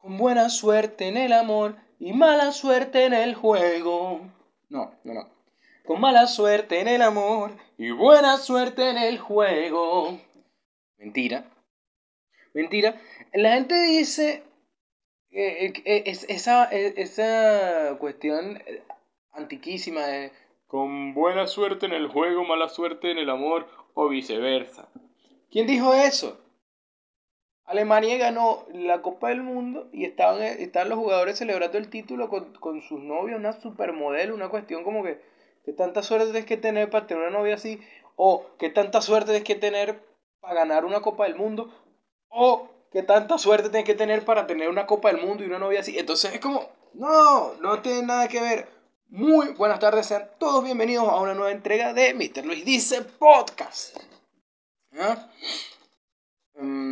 Con buena suerte en el amor y mala suerte en el juego. No, no, no. Con mala suerte en el amor y buena suerte en el juego. Mentira. Mentira. La gente dice eh, eh, es, esa, eh, esa cuestión antiquísima de con buena suerte en el juego, mala suerte en el amor o viceversa. ¿Quién dijo eso? Alemania ganó la Copa del Mundo y estaban, estaban los jugadores celebrando el título con, con sus novios, una supermodelo, una cuestión como que, que tanta suerte tienes que tener para tener una novia así, o que tanta suerte tienes que tener para ganar una Copa del Mundo, o que tanta suerte tienes que tener para tener una Copa del Mundo y una novia así. Entonces es como, no, no tiene nada que ver. Muy buenas tardes, sean todos bienvenidos a una nueva entrega de Mr. Luis Dice Podcast. ¿Ah? Mm,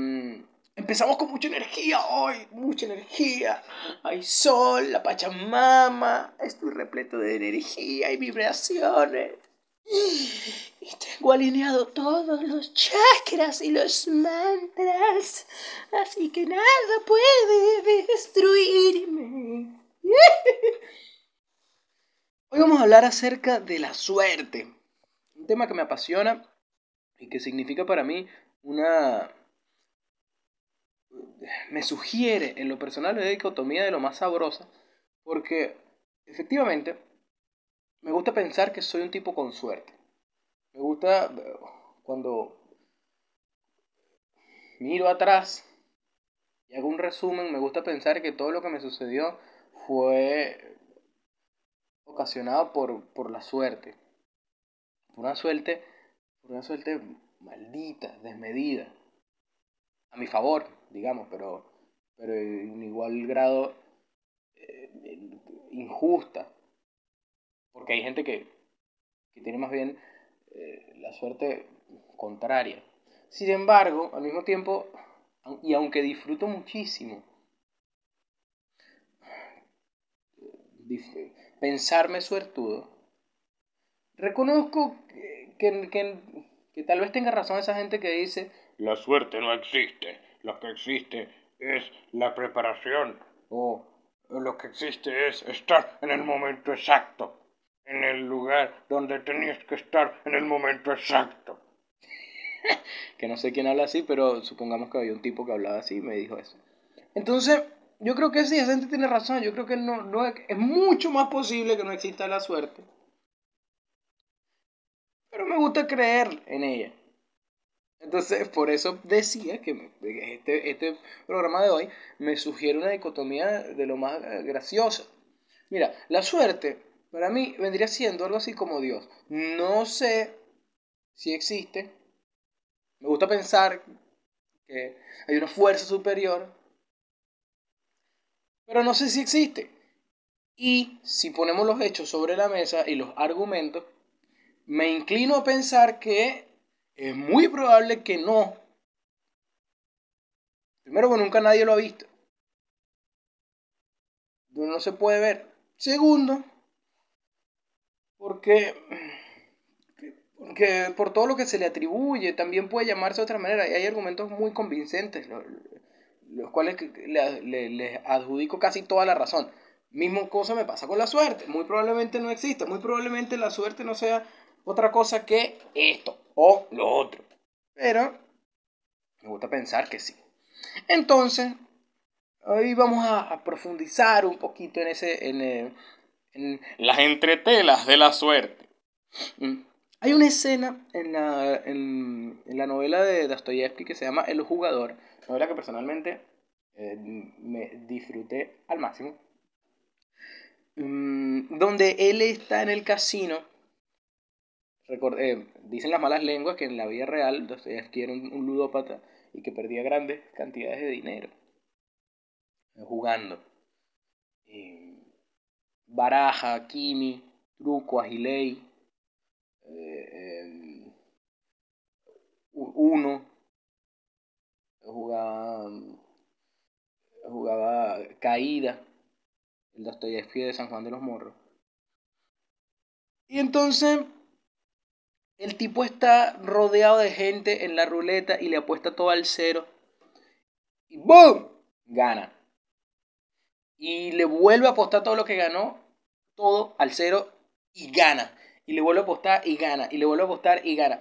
Empezamos con mucha energía hoy, mucha energía. Hay sol, la Pachamama, estoy repleto de energía y vibraciones. Y tengo alineado todos los chakras y los mantras. Así que nada puede destruirme. Hoy vamos a hablar acerca de la suerte. Un tema que me apasiona y que significa para mí una me sugiere en lo personal una dicotomía de lo más sabrosa, porque efectivamente me gusta pensar que soy un tipo con suerte. Me gusta cuando miro atrás y hago un resumen, me gusta pensar que todo lo que me sucedió fue ocasionado por, por la suerte. Por una suerte, por una suerte maldita, desmedida. A mi favor, digamos, pero, pero en igual grado eh, injusta. Porque hay gente que, que tiene más bien eh, la suerte contraria. Sin embargo, al mismo tiempo, y aunque disfruto muchísimo pensarme suertudo, reconozco que, que, que, que tal vez tenga razón esa gente que dice, la suerte no existe lo que existe es la preparación o lo que existe es estar en el momento exacto, en el lugar donde tenías que estar en el momento exacto. que no sé quién habla así, pero supongamos que había un tipo que hablaba así y me dijo eso. Entonces, yo creo que sí, esa gente tiene razón. Yo creo que no, no es mucho más posible que no exista la suerte. Pero me gusta creer en ella. Entonces, por eso decía que este, este programa de hoy me sugiere una dicotomía de lo más graciosa. Mira, la suerte para mí vendría siendo algo así como Dios. No sé si existe. Me gusta pensar que hay una fuerza superior. Pero no sé si existe. Y si ponemos los hechos sobre la mesa y los argumentos, me inclino a pensar que es muy probable que no. Primero, que nunca nadie lo ha visto. No se puede ver. Segundo, porque, porque por todo lo que se le atribuye, también puede llamarse de otra manera. Y hay argumentos muy convincentes, los, cuales les le, adjudico casi toda la razón. Mismo cosa me pasa con la suerte. Muy probablemente no exista. Muy probablemente la suerte no sea otra cosa que esto o lo otro. Pero me gusta pensar que sí. Entonces, hoy vamos a, profundizar un poquito en ese. En, eh, en, las entretelas de la suerte. Mm. Hay una escena en la, en, la novela de Dostoyevsky que se llama El jugador, novela que personalmente eh, me disfruté al máximo, mm, donde él está en el casino eh, dicen las malas lenguas que en la vida real Dostoyevsky era un, ludópata y que perdía grandes cantidades de dinero eh, jugando. baraja, Kimi, truco, agilei, eh, uno, jugaba, jugaba caída, el Dostoyevsky de San Juan de los Morros. Y entonces el tipo está rodeado de gente en la ruleta y le apuesta todo al cero. Y ¡boom! Gana. y le vuelve a apostar todo lo que ganó, todo al cero y gana. Y le vuelve a apostar y gana. Y le vuelve a apostar y gana.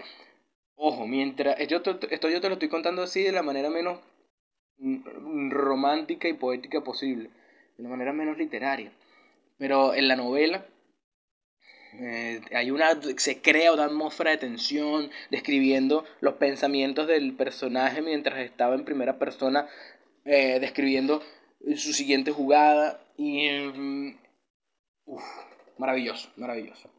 Ojo, mientras. Yo esto yo te lo estoy contando así de la manera menos mm, romántica y poética posible. De la manera menos literaria. Pero en la novela. Eh, hay una. Se crea una atmósfera de tensión. Describiendo los pensamientos del personaje mientras estaba en primera persona. Eh, describiendo su siguiente jugada. Y. Mm, maravilloso, maravilloso.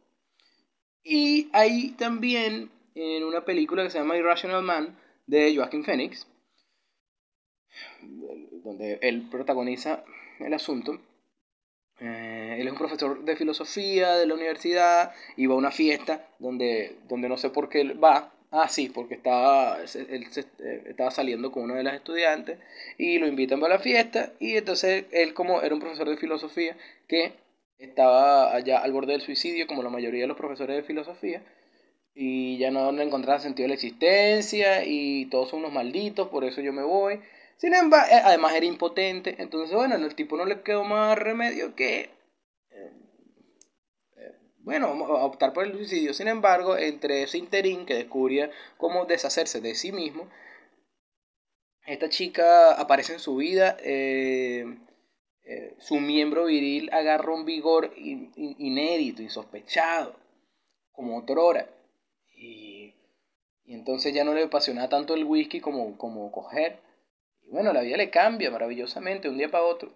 Y hay también en una película que se llama Irrational Man de Joaquin Phoenix, donde él protagoniza el asunto. Eh, él es un profesor de filosofía de la universidad y va a una fiesta donde, donde no sé por qué va. Ah, sí, porque estaba, él eh, estaba saliendo con una de las estudiantes y lo invitan para la fiesta y entonces él como era un profesor de filosofía que estaba allá al borde del suicidio como la mayoría de los profesores de filosofía y ya no, encontraba sentido de la existencia y todos son unos malditos, por eso yo me voy. Sin embargo, eh, además era impotente, entonces bueno, el tipo no le quedó más remedio que, bueno, optar por el suicidio. Sin embargo, entre ese interín que descubría cómo deshacerse de sí mismo, esta chica aparece en su vida, su miembro viril agarra un vigor inédito, insospechado, como otrora. Y, y entonces ya no le apasionaba tanto el whisky como, como coger. Y bueno, la vida le cambia maravillosamente un día para otro.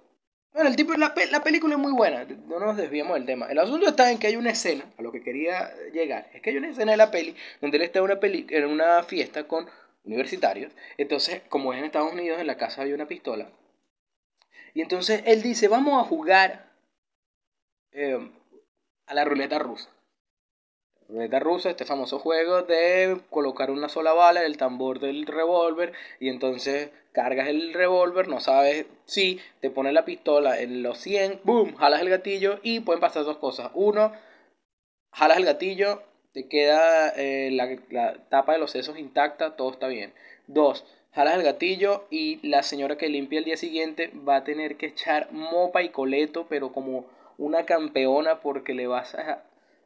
Bueno, el tipo, la, la película es muy buena, no nos desviamos del tema. El asunto está en que hay una escena, a lo que quería llegar, es que hay una escena de la peli donde él está en una, peli, en una fiesta con universitarios. Entonces, como es en Estados Unidos, en la casa hay una pistola. Y entonces él dice, vamos a jugar eh, a la ruleta rusa ruleta rusa, este famoso juego de colocar una sola bala en el tambor del revólver y entonces cargas el revólver, no sabes si te pones la pistola en los 100, boom, jalas el gatillo y pueden pasar dos cosas. Uno, jalas el gatillo, te queda eh, la, la, tapa de los sesos intacta, todo está bien. Dos, jalas el gatillo y la señora que limpia el día siguiente va a tener que echar mopa y coleto, pero como una campeona porque le vas a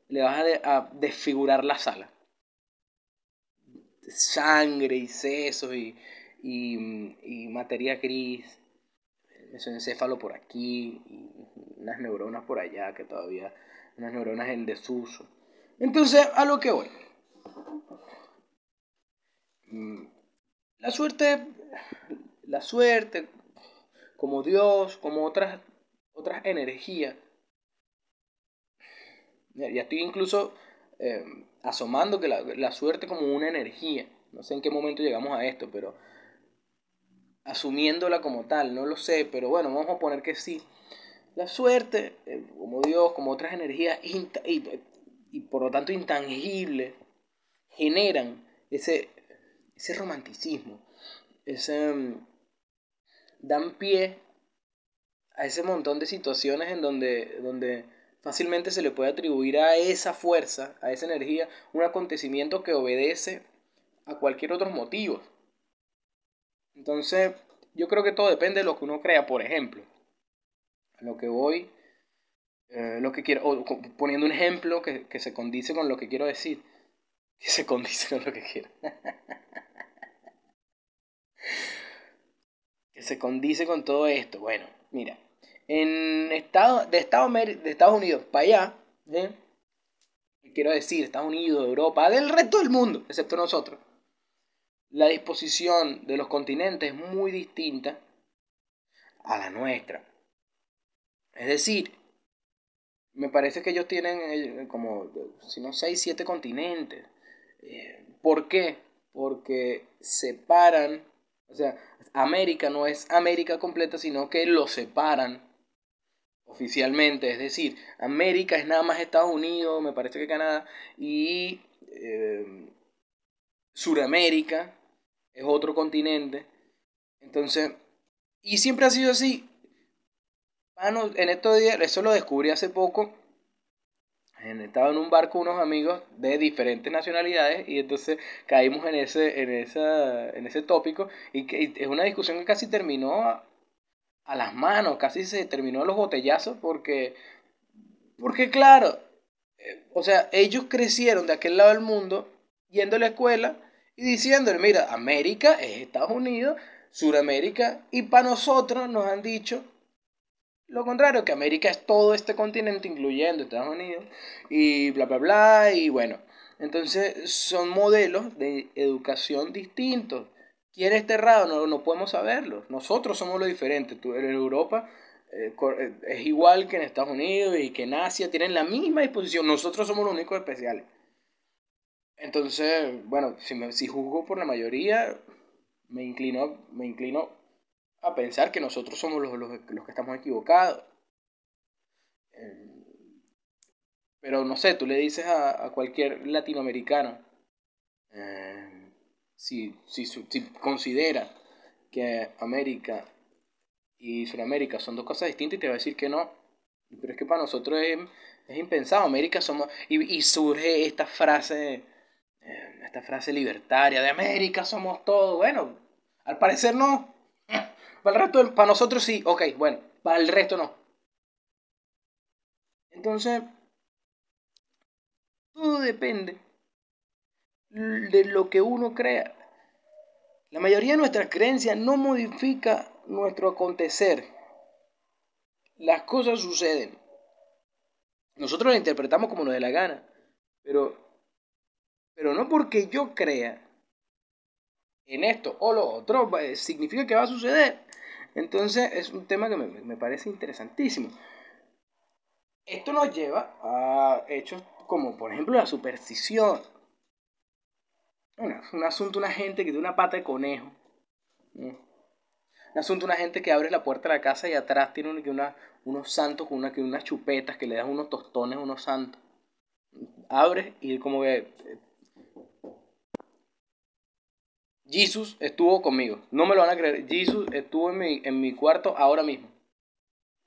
le vas a, desfigurar la sala. Sangre y sesos y, y, materia gris, mesoencéfalo por aquí, y unas neuronas por allá que todavía, unas neuronas en desuso. Entonces, a lo que voy. Mm, la suerte, la suerte, como Dios, como otras, otras energías, ya estoy incluso eh, asomando que la, suerte como una energía. No sé en qué momento llegamos a esto, pero asumiéndola como tal, no lo sé, pero bueno, vamos a poner que sí. La suerte, eh, como Dios, como otras energías, y, y, por lo tanto intangibles, generan ese, ese romanticismo, ese, mm, dan pie a ese montón de situaciones en donde, donde fácilmente se le puede atribuir a esa fuerza, a esa energía, un acontecimiento que obedece a cualquier otro motivo. Entonces, yo creo que todo depende de lo que uno crea, por ejemplo. Lo que voy, eh, lo que quiero, poniendo un ejemplo que, que se condice con lo que quiero decir. Que se condice con lo que quiero. que se condice con todo esto. Bueno, mira, en estado, de, Estados, de Estados Unidos para allá, ¿eh? quiero decir, Estados Unidos, Europa, del resto del mundo, excepto nosotros, la disposición de los continentes es muy distinta a la nuestra. Es decir, me parece que ellos tienen eh, como, si no, 6, 7 continentes. Eh, ¿Por qué? Porque separan, o sea, América no es América completa, sino que lo separan oficialmente, es decir, América es nada más Estados Unidos, me parece que Canadá, y eh, Suramérica es otro continente. Entonces, y siempre ha sido así. Bueno, en estos días, eso lo descubrí hace poco. Estaba en un barco unos amigos de diferentes nacionalidades y entonces caímos en ese, en esa, en ese tópico y que es una discusión que casi terminó a las manos, casi se terminó los botellazos porque, porque claro, eh, o sea, ellos crecieron de aquel lado del mundo yendo a la escuela y diciéndole, mira, América es Estados Unidos, Suramérica, y para nosotros nos han dicho lo contrario, que América es todo este continente, incluyendo Estados Unidos, y bla, bla, bla, y bueno. Entonces son modelos de educación distintos. ¿Quién está errado? No, no podemos saberlo. Nosotros somos los diferentes. Tú, en Europa eh, eh, es igual que en Estados Unidos y que en Asia. Tienen la misma disposición. Nosotros somos los únicos especiales. Entonces, bueno, si, me, si juzgo por la mayoría, me inclino, me inclino a pensar que nosotros somos los, los, que estamos equivocados. Eh, pero no sé, tú le dices a, a cualquier latinoamericano si, si, si, considera que América y Sudamérica son dos cosas distintas y te va a decir que no. Pero es que para nosotros es, es impensado. América somos. Y, y surge esta frase, eh, esta frase libertaria de América somos todo. Bueno, al parecer no. Para el resto, para nosotros sí, ok, bueno, para el resto no. Entonces, todo depende de lo que uno crea. La mayoría de nuestras creencias no modifica nuestro acontecer. Las cosas suceden. Nosotros las interpretamos como nos dé la gana. Pero, pero no porque yo crea en esto o lo otro, significa que va a suceder. Entonces es un tema que me, parece interesantísimo. Esto nos lleva a hechos como por ejemplo la superstición. Un asunto una gente que tiene una pata de conejo. Un asunto una gente que abre la puerta de la casa y atrás tiene una, unos santos con una, unas chupetas que le dan unos tostones a unos santos. Abre y como que Jesus estuvo conmigo. No me lo van a creer. Jesus estuvo en mi, en mi cuarto ahora mismo.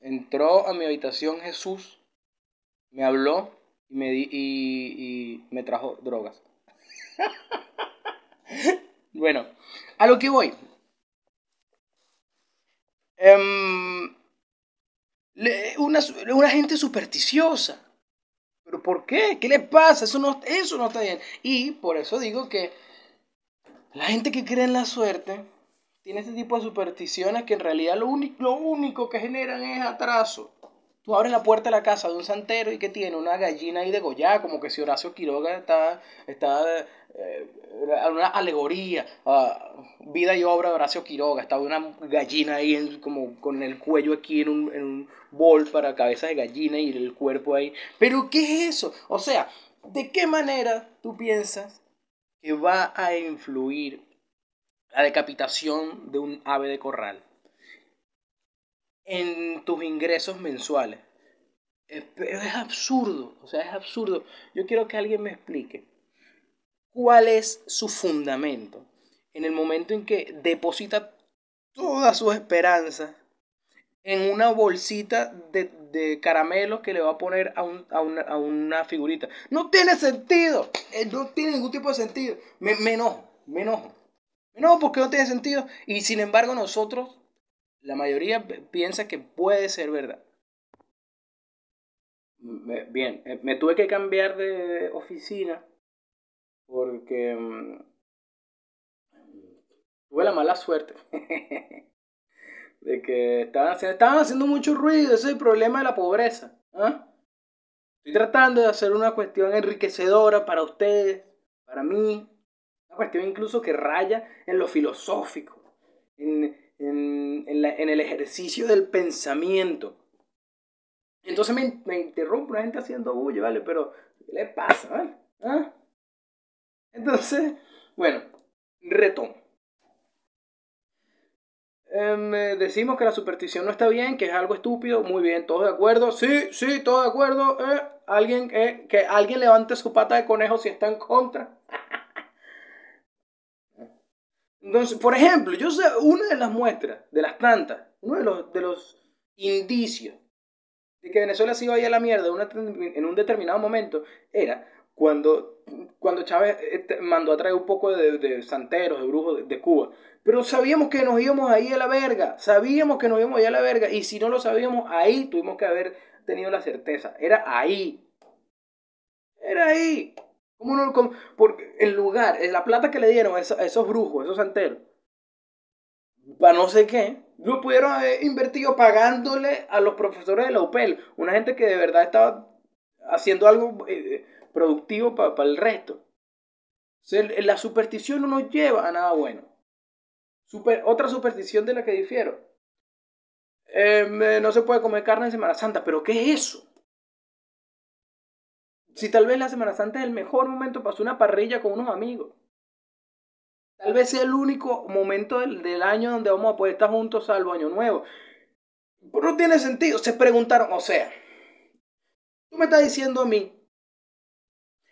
Entró a mi habitación Jesús, me habló y me, di, y, me trajo drogas. bueno, a lo que voy. Em, una, una gente supersticiosa. ¿Pero por qué? ¿Qué le pasa? Eso no, eso no está bien. Y por eso digo que la gente que cree en la suerte tiene este tipo de supersticiones que en realidad lo, único, lo único que generan es atraso. Tú abres la puerta de la casa de un santero y que tiene una gallina ahí degollada, como que si Horacio Quiroga está, está eh, una alegoría, vida y obra de Horacio Quiroga, estaba una gallina ahí como con el cuello aquí en un, en un bol para cabeza de gallina y el cuerpo ahí. Pero ¿qué es eso? O sea, ¿de qué manera tú piensas que va a influir la decapitación de un ave de corral en tus ingresos mensuales. Es, es absurdo, o sea, es absurdo. Yo quiero que alguien me explique cuál es su fundamento en el momento en que deposita todas sus esperanzas en una bolsita de, de caramelos que le va a poner a, un, a, una, a una, figurita. No tiene sentido. Eh, no tiene ningún tipo de sentido. Me, me enojo, me enojo. Me enojo porque no tiene sentido. Y sin embargo nosotros, la mayoría piensa que puede ser verdad. Bien, eh, me tuve que cambiar de oficina porque mm, tuve la mala suerte de que estaban estaban haciendo mucho ruido, ese es el problema de la pobreza. ¿ah? Estoy tratando de hacer una cuestión enriquecedora para ustedes, para mí, una cuestión incluso que raya en lo filosófico, en, en, en, la, en el ejercicio del pensamiento. Entonces me, me interrumpe una gente haciendo bulla, ¿vale? Pero, ¿qué le pasa, ¿vale? ¿Ah? Entonces, bueno, retomo. Em, eh, decimos que la superstición no está bien, que es algo estúpido. Muy bien, todos de acuerdo. Sí, sí, todos de acuerdo. Eh, alguien, eh, que alguien levante su pata de conejo si está en contra. Entonces, por ejemplo, yo sé una de las muestras, de las tantas, uno de los, de los indicios de que Venezuela se iba a a la mierda en un determinado momento, era cuando, cuando Chávez este, mandó a traer un poco de, de santeros, de brujos de, Cuba. Pero sabíamos que nos íbamos ahí a la verga, sabíamos que nos íbamos ahí a la verga, y si no lo sabíamos, ahí tuvimos que haber tenido la certeza, era ahí. Era ahí. ¿Cómo no, cómo? Porque el lugar, la plata que le dieron a esos brujos, a esos santeros, para no sé qué, lo pudieron haber invertido pagándole a los profesores de la UPEL, una gente que de verdad estaba haciendo algo eh, productivo para el resto. La superstición no nos lleva a nada bueno. Otra superstición de la que difiero. Eh, no se puede comer carne en Semana Santa, pero ¿qué es eso? Si tal vez la Semana Santa es el mejor momento para hacer una parrilla con unos amigos. Tal vez sea el único momento del, del, año donde vamos a poder estar juntos salvo Año Nuevo. Pero no tiene sentido. Se preguntaron, o sea, tú me estás diciendo a mí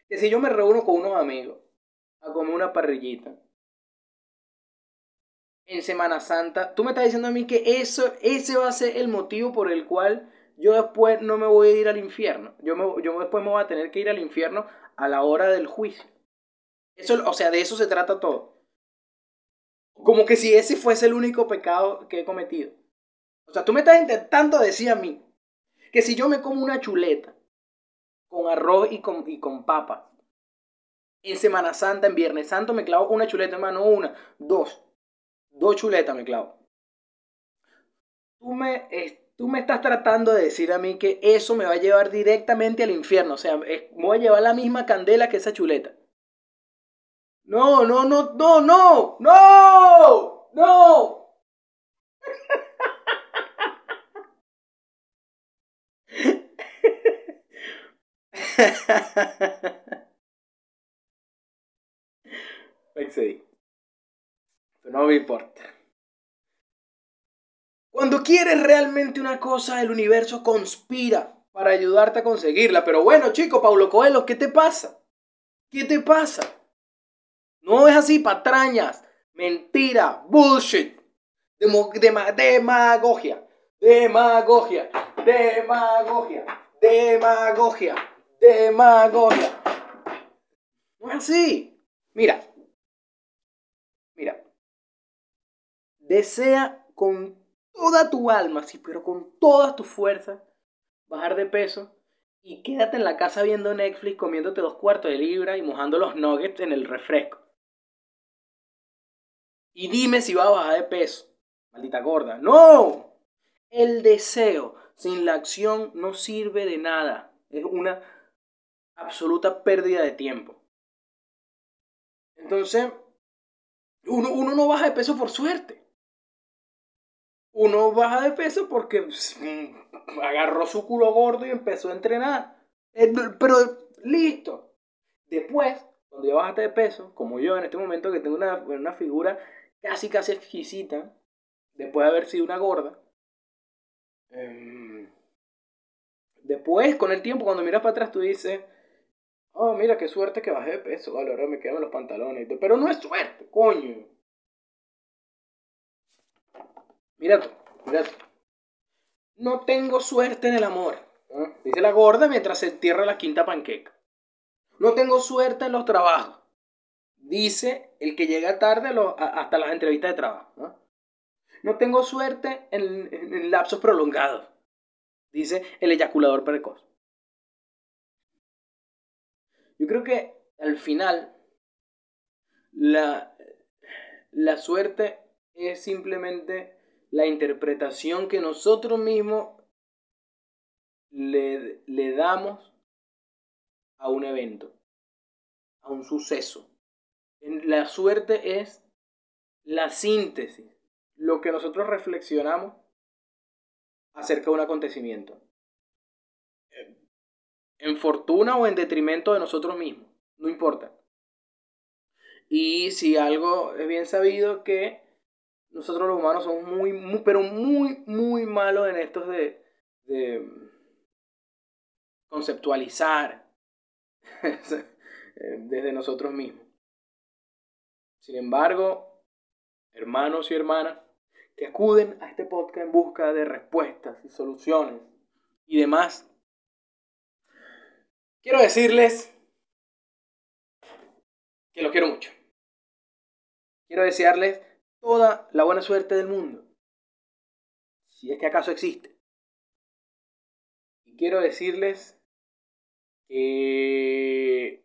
que si yo me reúno con unos amigos a comer una parrillita en Semana Santa, tú me estás diciendo a mí que eso, ese va a ser el motivo por el cual yo después no me voy a ir al infierno. Yo, me, yo después me voy a tener que ir al infierno a la hora del juicio. Eso, o sea, de eso se trata todo. Como que si ese fuese el único pecado que he cometido. O sea, tú me estás intentando decir a mí que si yo me como una chuleta con arroz y con, y con papa, en Semana Santa, en Viernes Santo, me clavo una chuleta, hermano, una, dos. Dos chuletas me clavo. Tú me, tú me estás tratando de decir a mí que eso me va a llevar directamente al infierno. O sea, me voy a llevar la misma candela que esa chuleta. No, no, no, no, no, no, no. No me importa. Cuando quieres realmente una cosa, el universo conspira para ayudarte a conseguirla. Pero bueno, chico, Paulo Coelho, ¿qué te pasa? ¿Qué te pasa? No es así, patrañas. Mentira, bullshit. Demagogia. Demagogia. Demagogia. Demagogia. Demagogia. No es así. Mira. Mira. Desea con toda tu alma, sí, pero con todas tus fuerzas, bajar de peso y quédate en la casa viendo Netflix, comiéndote dos cuartos de libra y mojando los nuggets en el refresco. Y dime si va a bajar de peso. Maldita gorda. No. El deseo sin la acción no sirve de nada. Es una absoluta pérdida de tiempo. Entonces, uno, uno no baja de peso por suerte. Uno baja de peso porque mm, agarró su culo gordo y empezó a entrenar. Eh, pero listo. Después, cuando ya bajaste de peso, como yo en este momento que tengo una, una figura casi casi exquisita, después de haber sido una gorda. Em, después, con el tiempo, cuando miras para atrás, tú dices, oh, mira qué suerte que bajé de peso, vale, ahora me quedan los pantalones. Pero no es suerte, coño. Mira tú, mira tú. No tengo suerte en el amor. Dice la gorda mientras se entierra la quinta panqueca. No tengo suerte en los trabajos dice el que llega tarde hasta las entrevistas de trabajo. ¿no? no tengo suerte en, en, lapsos prolongados, dice el eyaculador precoz. Yo creo que al final la, la suerte es simplemente la interpretación que nosotros mismos le, le damos a un evento, a un suceso. La suerte es la síntesis, lo que nosotros reflexionamos acerca de un acontecimiento. En fortuna o en detrimento de nosotros mismos, no importa. Y si algo es bien sabido que nosotros los humanos somos muy, pero muy, muy malos en esto de, de conceptualizar desde nosotros mismos. Sin embargo, hermanos y hermanas que acuden a este podcast en busca de respuestas y soluciones y demás, Quiero decirles que los quiero mucho. Quiero desearles toda la buena suerte del mundo, si es que acaso existe. Y quiero decirles que